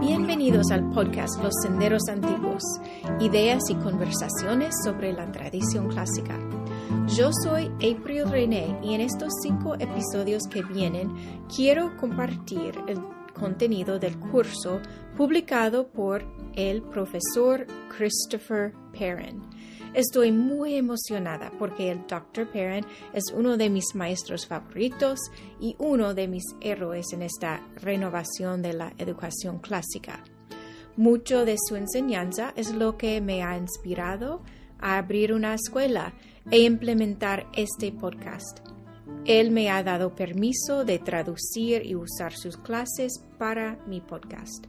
Bienvenidos al podcast Los Senderos Antiguos, ideas y conversaciones sobre la tradición clásica. Yo soy April René y en estos cinco episodios que vienen quiero compartir el contenido del curso publicado por el profesor Christopher Perrin. Estoy muy emocionada porque el Dr. Perrin es uno de mis maestros favoritos y uno de mis héroes en esta renovación de la educación clásica. Mucho de su enseñanza es lo que me ha inspirado a abrir una escuela e implementar este podcast. Él me ha dado permiso de traducir y usar sus clases para mi podcast.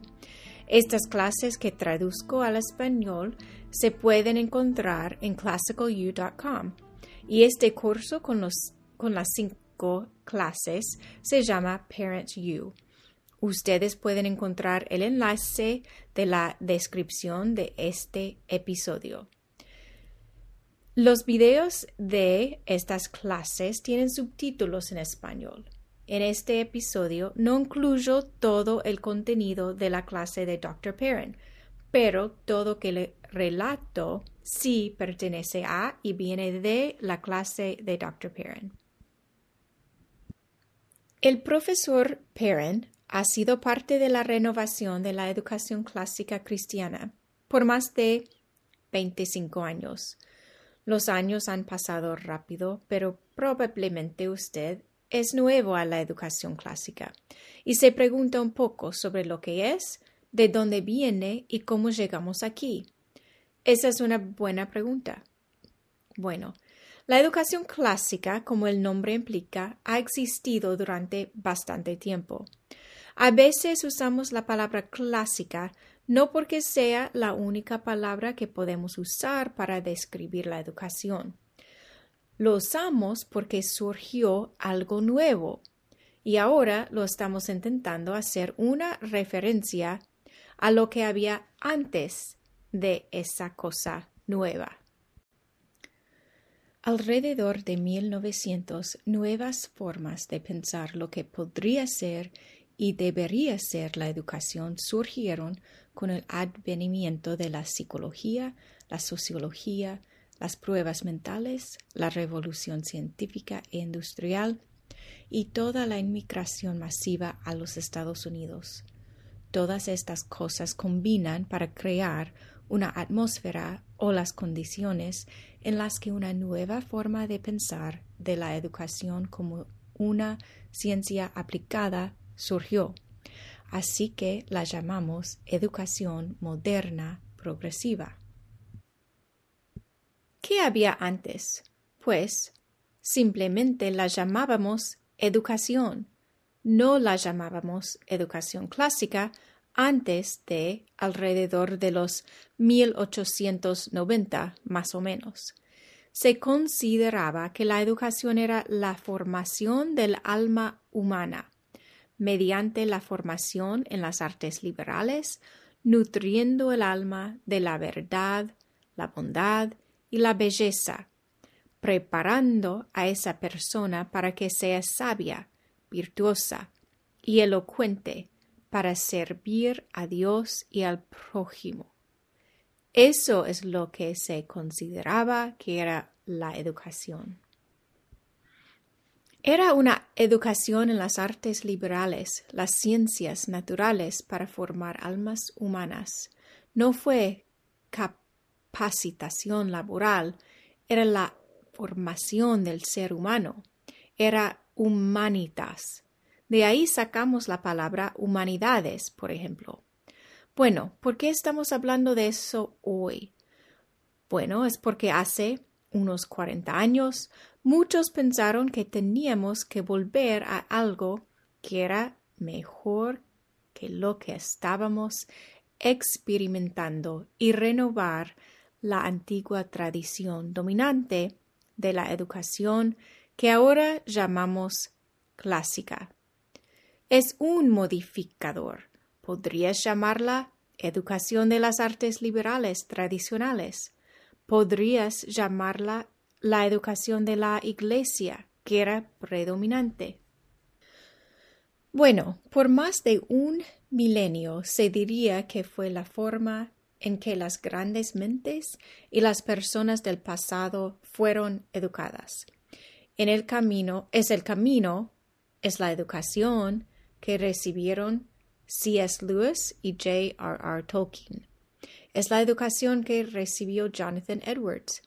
Estas clases que traduzco al español se pueden encontrar en classicalu.com y este curso con, con las cinco clases se llama Parent U. Ustedes pueden encontrar el enlace de la descripción de este episodio. Los videos de estas clases tienen subtítulos en español. En este episodio no incluyo todo el contenido de la clase de Dr. Perrin, pero todo que le relato sí pertenece a y viene de la clase de Dr. Perrin. El profesor Perrin ha sido parte de la renovación de la educación clásica cristiana por más de 25 años. Los años han pasado rápido, pero probablemente usted es nuevo a la educación clásica y se pregunta un poco sobre lo que es, de dónde viene y cómo llegamos aquí. Esa es una buena pregunta. Bueno, la educación clásica, como el nombre implica, ha existido durante bastante tiempo. A veces usamos la palabra clásica no porque sea la única palabra que podemos usar para describir la educación. Lo usamos porque surgió algo nuevo y ahora lo estamos intentando hacer una referencia a lo que había antes de esa cosa nueva. Alrededor de 1900, nuevas formas de pensar lo que podría ser y debería ser la educación surgieron con el advenimiento de la psicología, la sociología, las pruebas mentales, la revolución científica e industrial y toda la inmigración masiva a los Estados Unidos. Todas estas cosas combinan para crear una atmósfera o las condiciones en las que una nueva forma de pensar de la educación como una ciencia aplicada surgió. Así que la llamamos educación moderna progresiva. ¿Qué había antes? Pues simplemente la llamábamos educación. No la llamábamos educación clásica antes de alrededor de los 1890 más o menos. Se consideraba que la educación era la formación del alma humana mediante la formación en las artes liberales, nutriendo el alma de la verdad, la bondad y la belleza, preparando a esa persona para que sea sabia, virtuosa y elocuente para servir a Dios y al prójimo. Eso es lo que se consideraba que era la educación. Era una educación en las artes liberales, las ciencias naturales para formar almas humanas. No fue capacitación laboral, era la formación del ser humano, era humanitas. De ahí sacamos la palabra humanidades, por ejemplo. Bueno, ¿por qué estamos hablando de eso hoy? Bueno, es porque hace unos 40 años muchos pensaron que teníamos que volver a algo que era mejor que lo que estábamos experimentando y renovar la antigua tradición dominante de la educación que ahora llamamos clásica. Es un modificador. Podrías llamarla educación de las artes liberales tradicionales. Podrías llamarla la educación de la Iglesia, que era predominante. Bueno, por más de un milenio se diría que fue la forma en que las grandes mentes y las personas del pasado fueron educadas. En el camino es el camino, es la educación que recibieron C.S. Lewis y J.R.R. Tolkien. Es la educación que recibió Jonathan Edwards.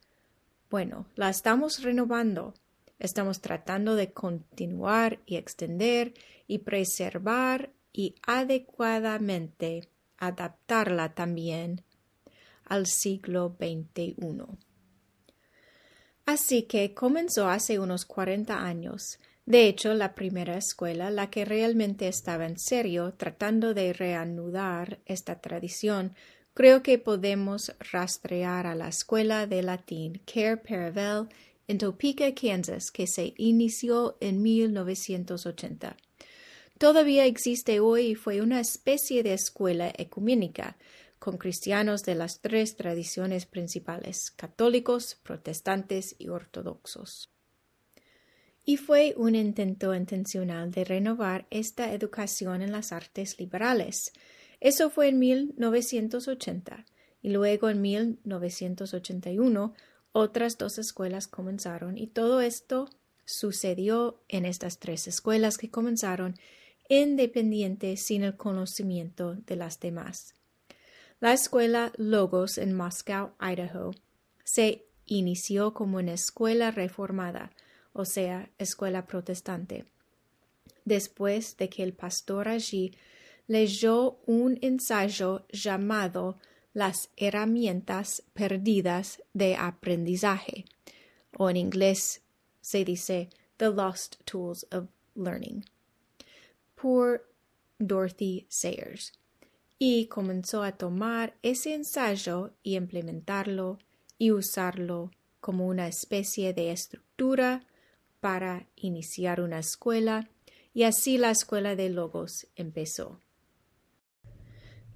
Bueno, la estamos renovando. Estamos tratando de continuar y extender y preservar y adecuadamente adaptarla también al siglo XXI. Así que comenzó hace unos 40 años. De hecho, la primera escuela, la que realmente estaba en serio tratando de reanudar esta tradición, creo que podemos rastrear a la escuela de latín Care Paravel en Topeka, Kansas, que se inició en 1980. Todavía existe hoy y fue una especie de escuela ecuménica, con cristianos de las tres tradiciones principales, católicos, protestantes y ortodoxos. Y fue un intento intencional de renovar esta educación en las artes liberales. Eso fue en 1980 y luego en 1981 otras dos escuelas comenzaron y todo esto sucedió en estas tres escuelas que comenzaron independientes sin el conocimiento de las demás. La escuela Logos en Moscow, Idaho, se inició como una escuela reformada, o sea, escuela protestante. Después de que el pastor allí leyó un ensayo llamado Las herramientas perdidas de aprendizaje, o en inglés se dice The Lost Tools of Learning, por Dorothy Sayers y comenzó a tomar ese ensayo y implementarlo y usarlo como una especie de estructura para iniciar una escuela y así la escuela de logos empezó.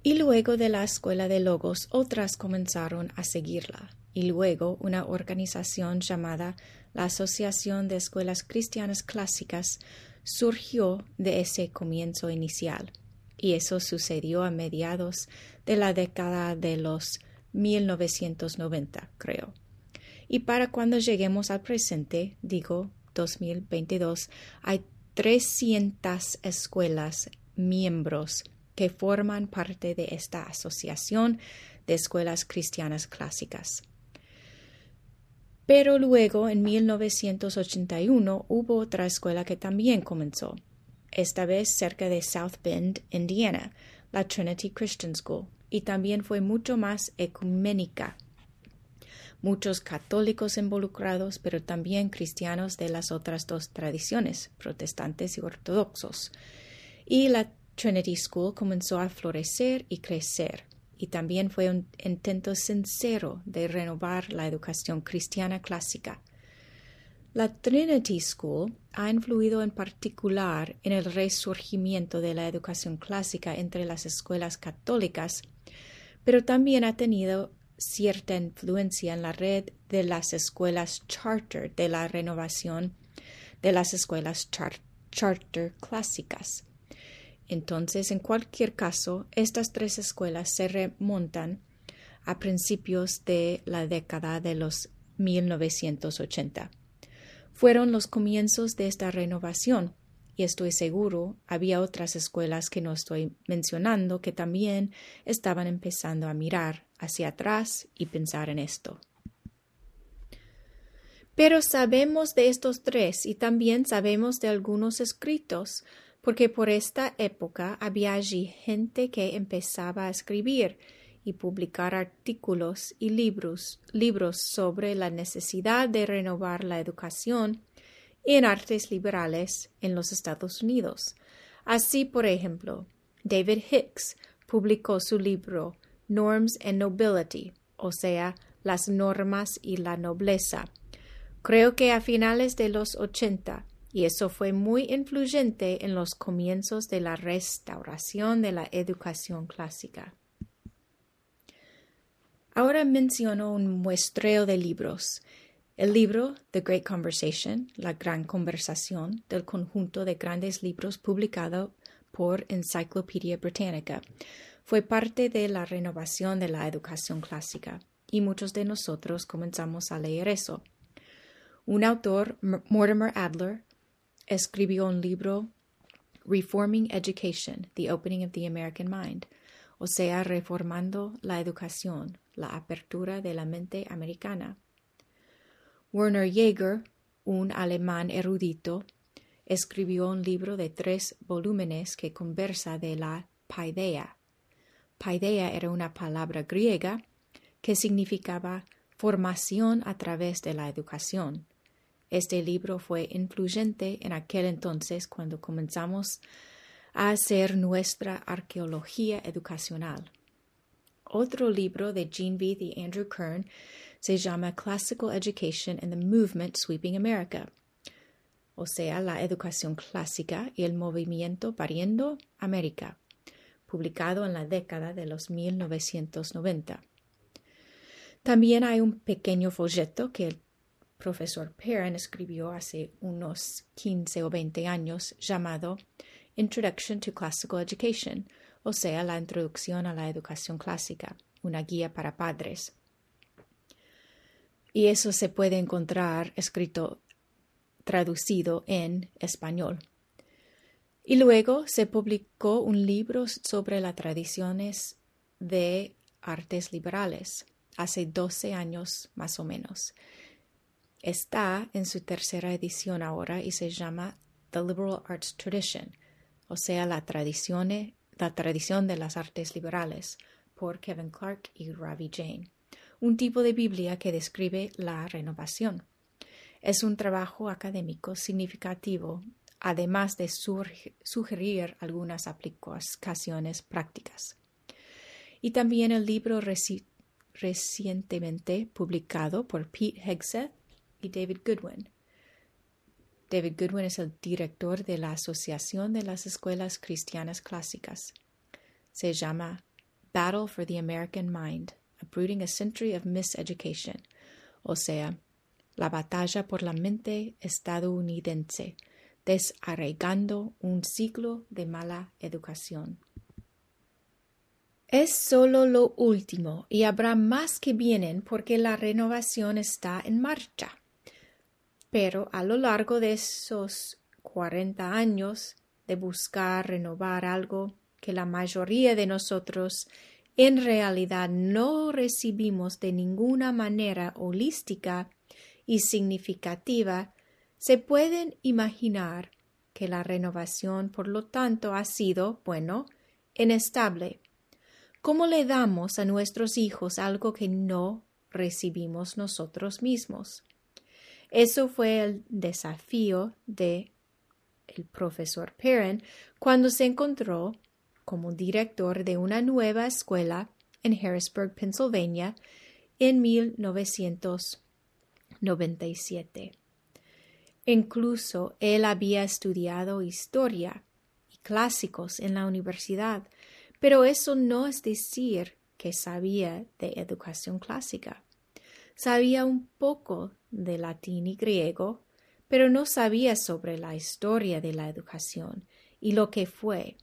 Y luego de la escuela de logos otras comenzaron a seguirla y luego una organización llamada la Asociación de Escuelas Cristianas Clásicas surgió de ese comienzo inicial y eso sucedió a mediados de la década de los 1990, creo. Y para cuando lleguemos al presente, digo 2022, hay 300 escuelas miembros que forman parte de esta asociación de escuelas cristianas clásicas. Pero luego, en 1981, hubo otra escuela que también comenzó, esta vez cerca de South Bend, Indiana, la Trinity Christian School, y también fue mucho más ecuménica. Muchos católicos involucrados, pero también cristianos de las otras dos tradiciones, protestantes y ortodoxos. Y la Trinity School comenzó a florecer y crecer, y también fue un intento sincero de renovar la educación cristiana clásica la Trinity School ha influido en particular en el resurgimiento de la educación clásica entre las escuelas católicas, pero también ha tenido cierta influencia en la red de las escuelas charter de la renovación de las escuelas charter clásicas. Entonces, en cualquier caso, estas tres escuelas se remontan a principios de la década de los 1980 fueron los comienzos de esta renovación, y estoy seguro había otras escuelas que no estoy mencionando que también estaban empezando a mirar hacia atrás y pensar en esto. Pero sabemos de estos tres y también sabemos de algunos escritos, porque por esta época había allí gente que empezaba a escribir y publicar artículos y libros, libros sobre la necesidad de renovar la educación en artes liberales en los Estados Unidos. Así, por ejemplo, David Hicks publicó su libro Norms and Nobility, o sea, las normas y la nobleza. Creo que a finales de los 80, y eso fue muy influyente en los comienzos de la restauración de la educación clásica. Ahora menciono un muestreo de libros. El libro The Great Conversation, La Gran Conversación, del conjunto de grandes libros publicado por Encyclopedia Britannica, fue parte de la renovación de la educación clásica, y muchos de nosotros comenzamos a leer eso. Un autor, Mortimer Adler, escribió un libro Reforming Education, The Opening of the American Mind, o sea, reformando la educación, la apertura de la mente americana. Werner Jaeger, un alemán erudito, escribió un libro de tres volúmenes que conversa de la paideia. Paideia era una palabra griega que significaba formación a través de la educación. Este libro fue influyente en aquel entonces cuando comenzamos a hacer nuestra arqueología educacional. Otro libro de Gene Vieth y Andrew Kern se llama Classical Education and the Movement Sweeping America, o sea, la educación clásica y el movimiento pariendo América, publicado en la década de los 1990. También hay un pequeño folleto que el profesor Perrin escribió hace unos 15 o 20 años llamado Introduction to Classical Education, o sea, la introducción a la educación clásica, una guía para padres. Y eso se puede encontrar escrito traducido en español. Y luego se publicó un libro sobre las tradiciones de artes liberales, hace 12 años más o menos. Está en su tercera edición ahora y se llama The Liberal Arts Tradition, o sea, la tradición, de las artes liberales, por Kevin Clark y Ravi Jane, un tipo de Biblia que describe la renovación. Es un trabajo académico significativo, además de sugerir algunas aplicaciones prácticas. Y también el libro recientemente publicado por Pete Hegseth y David Goodwin. David Goodwin es el director de la Asociación de las Escuelas Cristianas Clásicas. Se llama Battle for the American Mind, Uprooting a Century of Miseducation, o sea, la batalla por la mente estadounidense, desarraigando un ciclo de mala educación. Es solo lo último y habrá más que vienen porque la renovación está en marcha. Pero a lo largo de esos cuarenta años de buscar renovar algo que la mayoría de nosotros en realidad no recibimos de ninguna manera holística y significativa, se pueden imaginar que la renovación, por lo tanto, ha sido, bueno, inestable. ¿Cómo le damos a nuestros hijos algo que no recibimos nosotros mismos? Eso fue el desafío de el profesor Perrin cuando se encontró como director de una nueva escuela en Harrisburg, Pennsylvania, en 1900. 97. Incluso él había estudiado historia y clásicos en la universidad, pero eso no es decir que sabía de educación clásica. Sabía un poco de latín y griego, pero no sabía sobre la historia de la educación y lo que fue,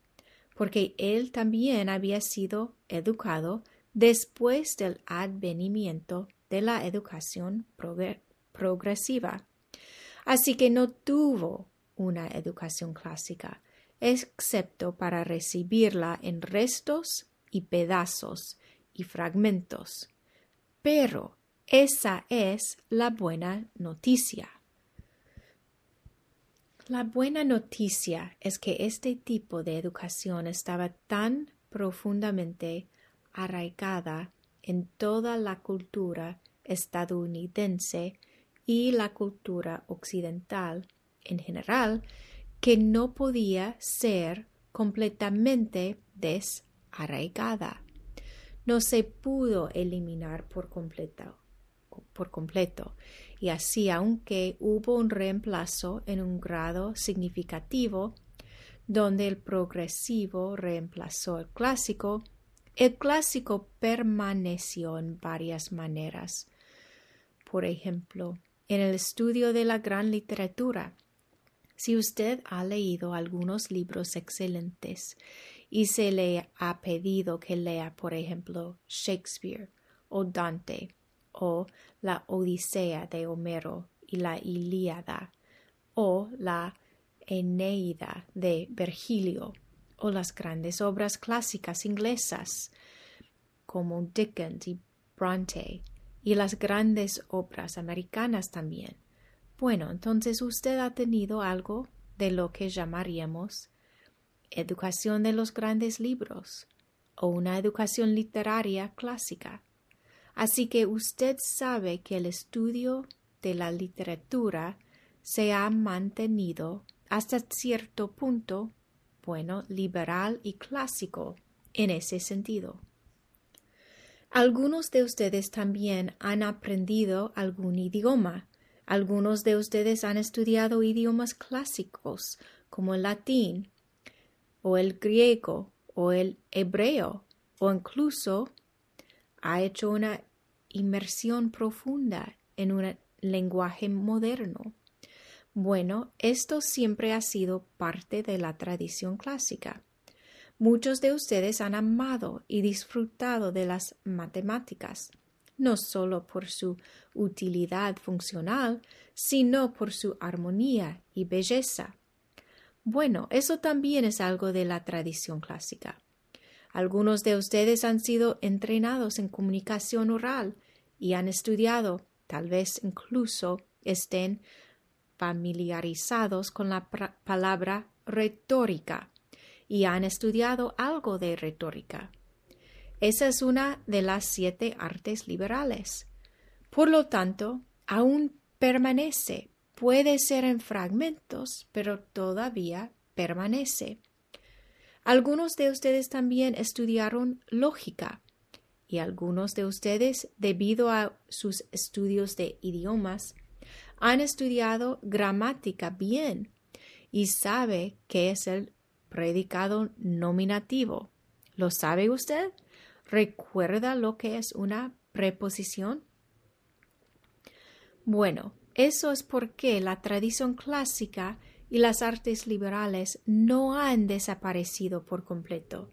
porque él también había sido educado después del advenimiento de la educación progresiva. Así que no tuvo una educación clásica, excepto para recibirla en restos y pedazos y fragmentos. Pero esa es la buena noticia. La buena noticia es que este tipo de educación estaba tan profundamente arraigada en toda la cultura estadounidense y la cultura occidental en general que no podía ser completamente desarraigada. No se pudo eliminar por completo, por completo, y así aunque hubo un reemplazo en un grado significativo, donde el progresivo reemplazó el clásico, el clásico permaneció en varias maneras. Por ejemplo, en el estudio de la gran literatura. Si usted ha leído algunos libros excelentes y se le ha pedido que lea, por ejemplo, Shakespeare o Dante o la Odisea de Homero y la Ilíada o la Eneida de Virgilio o las grandes obras clásicas inglesas como Dickens y Bronte y las grandes obras americanas también. Bueno, entonces usted ha tenido algo de lo que llamaríamos educación de los grandes libros o una educación literaria clásica. Así que usted sabe que el estudio de la literatura se ha mantenido hasta cierto punto, bueno, liberal y clásico en ese sentido. Algunos de ustedes también han aprendido algún idioma. Algunos de ustedes han estudiado idiomas clásicos como el latín o el griego o el hebreo o incluso ha hecho una inmersión profunda en un lenguaje moderno. Bueno, esto siempre ha sido parte de la tradición clásica. Muchos de ustedes han amado y disfrutado de las matemáticas, no solo por su utilidad funcional, sino por su armonía y belleza. Bueno, eso también es algo de la tradición clásica. Algunos de ustedes han sido entrenados en comunicación oral y han estudiado, tal vez incluso estén familiarizados con la palabra retórica y han estudiado algo de retórica. Esa es una de las siete artes liberales. Por lo tanto, aún permanece, puede ser en fragmentos, pero todavía permanece. Algunos de ustedes también estudiaron lógica y algunos de ustedes, debido a sus estudios de idiomas, han estudiado gramática bien y sabe qué es el predicado nominativo. ¿Lo sabe usted? ¿Recuerda lo que es una preposición? Bueno, eso es porque la tradición clásica y las artes liberales no han desaparecido por completo.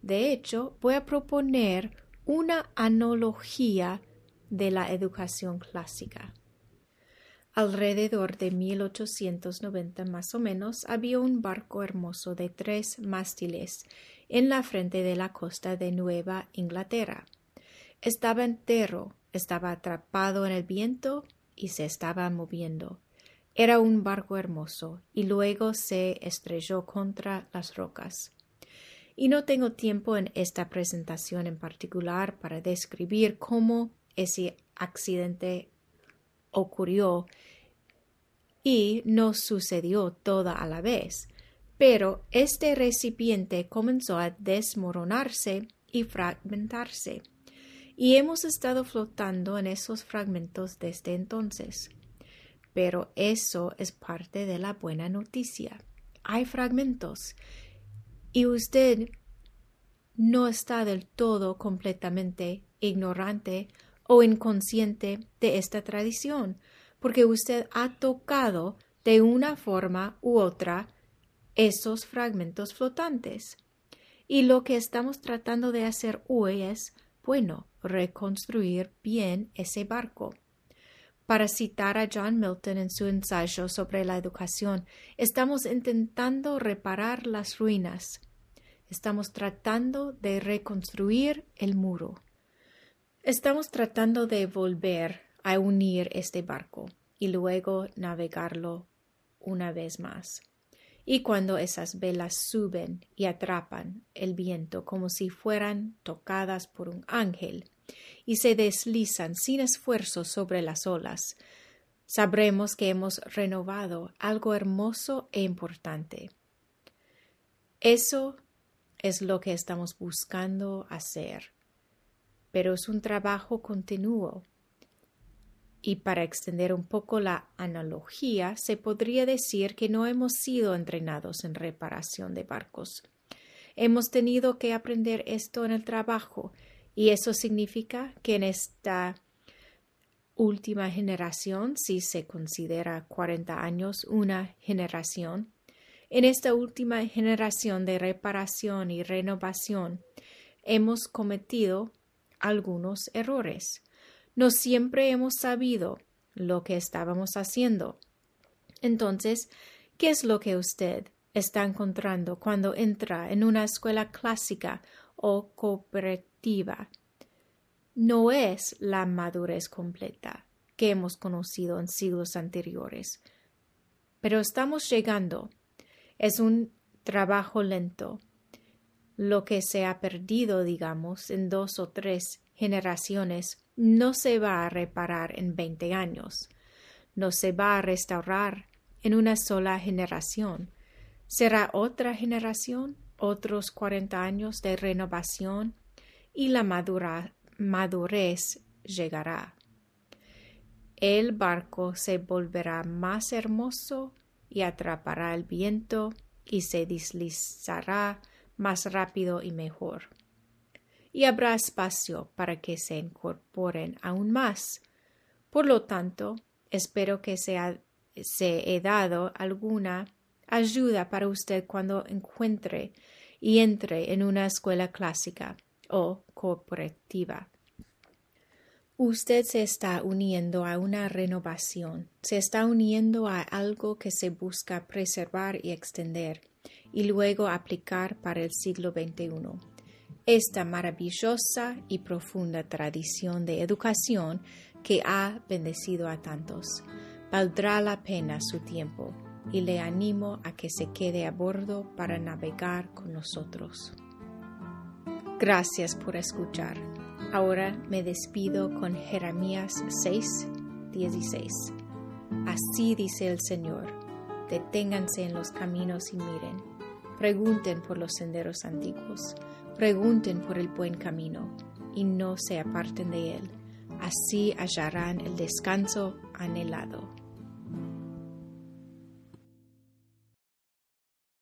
De hecho, voy a proponer una analogía de la educación clásica. Alrededor de 1890 más o menos había un barco hermoso de tres mástiles en la frente de la costa de Nueva Inglaterra. Estaba entero, estaba atrapado en el viento y se estaba moviendo. Era un barco hermoso y luego se estrelló contra las rocas. Y no tengo tiempo en esta presentación en particular para describir cómo ese accidente ocurrió y no sucedió toda a la vez, pero este recipiente comenzó a desmoronarse y fragmentarse, y hemos estado flotando en esos fragmentos desde entonces. Pero eso es parte de la buena noticia. Hay fragmentos, y usted no está del todo completamente ignorante o inconsciente de esta tradición, porque usted ha tocado de una forma u otra esos fragmentos flotantes. Y lo que estamos tratando de hacer hoy es, bueno, reconstruir bien ese barco. Para citar a John Milton en su ensayo sobre la educación, estamos intentando reparar las ruinas. Estamos tratando de reconstruir el muro. Estamos tratando de volver a unir este barco y luego navegarlo una vez más. Y cuando esas velas suben y atrapan el viento como si fueran tocadas por un ángel y se deslizan sin esfuerzo sobre las olas, sabremos que hemos renovado algo hermoso e importante. Eso es lo que estamos buscando hacer pero es un trabajo continuo. Y para extender un poco la analogía, se podría decir que no hemos sido entrenados en reparación de barcos. Hemos tenido que aprender esto en el trabajo, y eso significa que en esta última generación, si se considera 40 años una generación, en esta última generación de reparación y renovación hemos cometido algunos errores. No siempre hemos sabido lo que estábamos haciendo. Entonces, ¿qué es lo que usted está encontrando cuando entra en una escuela clásica o cooperativa? No es la madurez completa que hemos conocido en siglos anteriores, pero estamos llegando es un trabajo lento. Lo que se ha perdido, digamos, en dos o tres generaciones no se va a reparar en veinte años, no se va a restaurar en una sola generación. Será otra generación, otros cuarenta años de renovación y la madurez llegará. El barco se volverá más hermoso y atrapará el viento y se deslizará más rápido y mejor. Y habrá espacio para que se incorporen aún más. Por lo tanto, espero que se, se he dado alguna ayuda para usted cuando encuentre y entre en una escuela clásica o cooperativa. Usted se está uniendo a una renovación, se está uniendo a algo que se busca preservar y extender, y luego aplicar para el siglo XXI. Esta maravillosa y profunda tradición de educación que ha bendecido a tantos. Valdrá la pena su tiempo y le animo a que se quede a bordo para navegar con nosotros. Gracias por escuchar. Ahora me despido con Jeremías 6, 16. Así dice el Señor, deténganse en los caminos y miren, pregunten por los senderos antiguos, pregunten por el buen camino y no se aparten de él, así hallarán el descanso anhelado.